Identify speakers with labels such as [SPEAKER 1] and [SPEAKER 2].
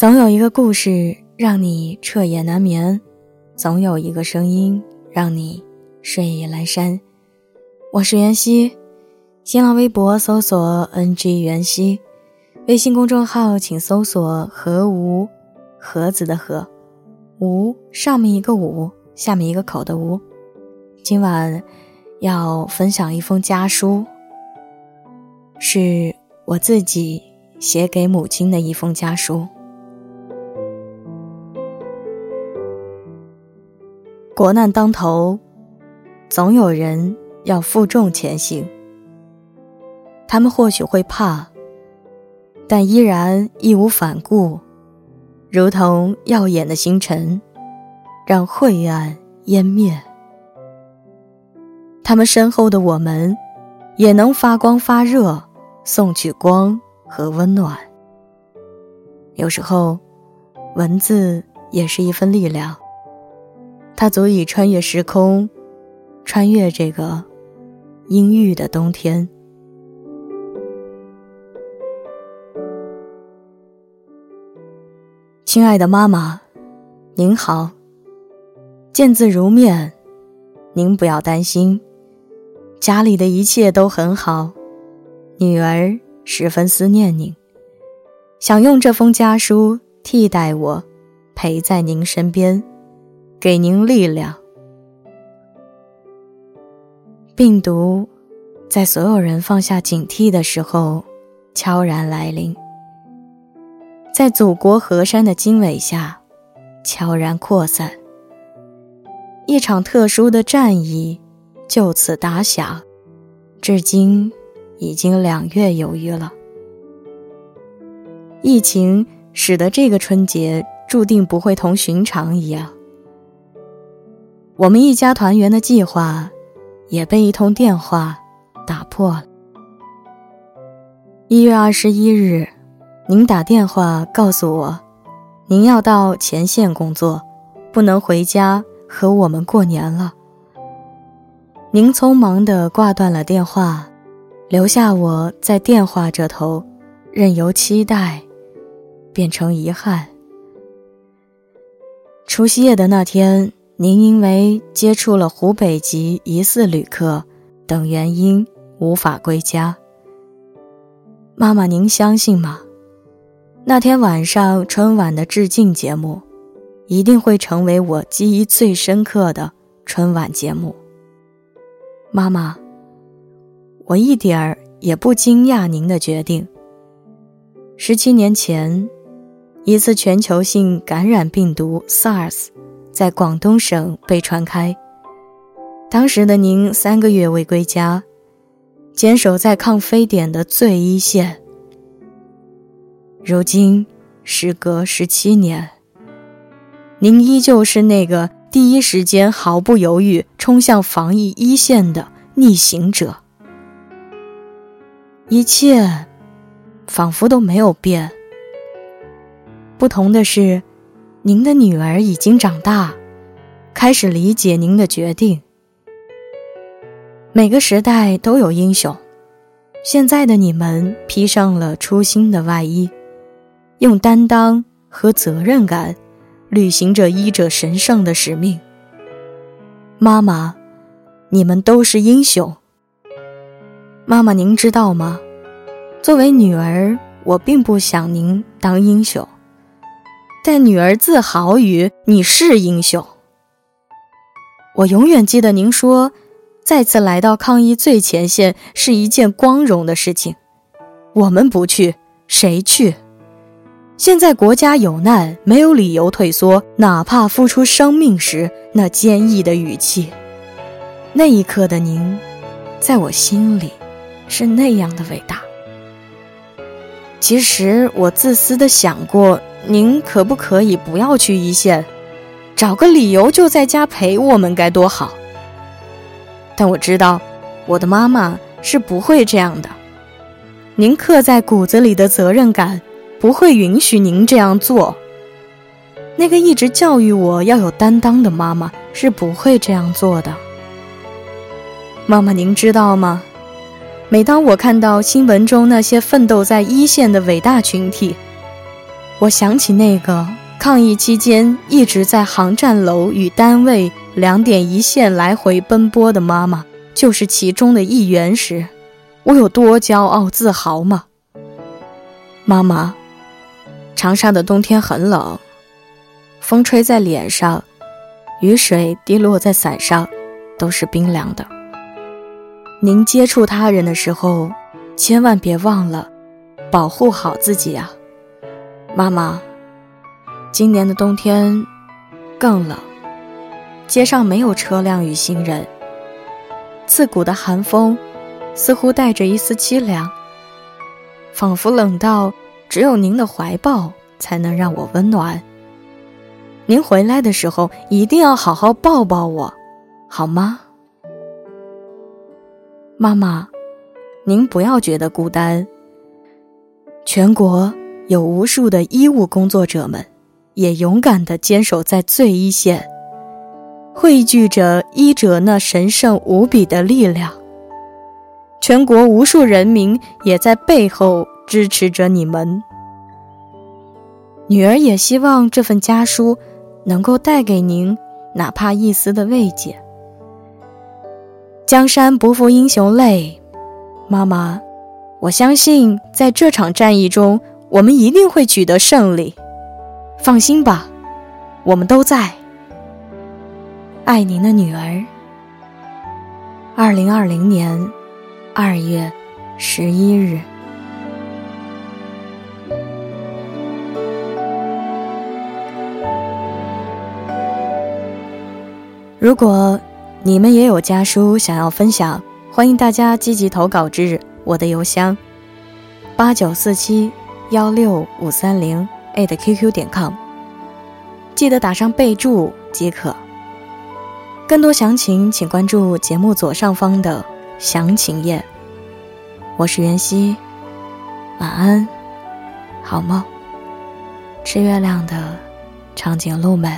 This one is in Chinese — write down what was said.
[SPEAKER 1] 总有一个故事让你彻夜难眠，总有一个声音让你睡意阑珊。我是袁熙，新浪微博搜索 “ng 袁熙”，微信公众号请搜索“何无盒子的盒无”，上面一个五，下面一个口的无。今晚要分享一封家书，是我自己写给母亲的一封家书。国难当头，总有人要负重前行。他们或许会怕，但依然义无反顾，如同耀眼的星辰，让晦暗湮灭。他们身后的我们，也能发光发热，送去光和温暖。有时候，文字也是一份力量。它足以穿越时空，穿越这个阴郁的冬天。亲爱的妈妈，您好，见字如面，您不要担心，家里的一切都很好，女儿十分思念您，想用这封家书替代我，陪在您身边。给您力量。病毒在所有人放下警惕的时候悄然来临，在祖国河山的经纬下悄然扩散。一场特殊的战役就此打响，至今已经两月有余了。疫情使得这个春节注定不会同寻常一样。我们一家团圆的计划，也被一通电话打破了。一月二十一日，您打电话告诉我，您要到前线工作，不能回家和我们过年了。您匆忙地挂断了电话，留下我在电话这头，任由期待变成遗憾。除夕夜的那天。您因为接触了湖北籍疑似旅客等原因无法归家。妈妈，您相信吗？那天晚上春晚的致敬节目，一定会成为我记忆最深刻的春晚节目。妈妈，我一点儿也不惊讶您的决定。十七年前，一次全球性感染病毒 SARS。在广东省被传开，当时的您三个月未归家，坚守在抗非典的最一线。如今时隔十七年，您依旧是那个第一时间毫不犹豫冲向防疫一线的逆行者。一切仿佛都没有变，不同的是。您的女儿已经长大，开始理解您的决定。每个时代都有英雄，现在的你们披上了初心的外衣，用担当和责任感履行着医者神圣的使命。妈妈，你们都是英雄。妈妈，您知道吗？作为女儿，我并不想您当英雄。但女儿自豪于你是英雄。我永远记得您说，再次来到抗疫最前线是一件光荣的事情。我们不去，谁去？现在国家有难，没有理由退缩，哪怕付出生命时那坚毅的语气。那一刻的您，在我心里，是那样的伟大。其实我自私的想过。您可不可以不要去一线，找个理由就在家陪我们，该多好。但我知道，我的妈妈是不会这样的。您刻在骨子里的责任感，不会允许您这样做。那个一直教育我要有担当的妈妈是不会这样做的。妈妈，您知道吗？每当我看到新闻中那些奋斗在一线的伟大群体，我想起那个抗疫期间一直在航站楼与单位两点一线来回奔波的妈妈，就是其中的一员时，我有多骄傲自豪吗？妈妈，长沙的冬天很冷，风吹在脸上，雨水滴落在伞上，都是冰凉的。您接触他人的时候，千万别忘了保护好自己啊！妈妈，今年的冬天更冷，街上没有车辆与行人。刺骨的寒风似乎带着一丝凄凉，仿佛冷到只有您的怀抱才能让我温暖。您回来的时候一定要好好抱抱我，好吗？妈妈，您不要觉得孤单。全国。有无数的医务工作者们，也勇敢地坚守在最一线，汇聚着医者那神圣无比的力量。全国无数人民也在背后支持着你们。女儿也希望这份家书能够带给您哪怕一丝的慰藉。江山不负英雄泪，妈妈，我相信在这场战役中。我们一定会取得胜利，放心吧，我们都在。爱您的女儿。二零二零年二月十一日。如果你们也有家书想要分享，欢迎大家积极投稿至我的邮箱八九四七。幺六五三零 at @QQ 点 com，记得打上备注即可。更多详情请关注节目左上方的详情页。我是袁熙，晚安，好梦。吃月亮的长颈鹿们。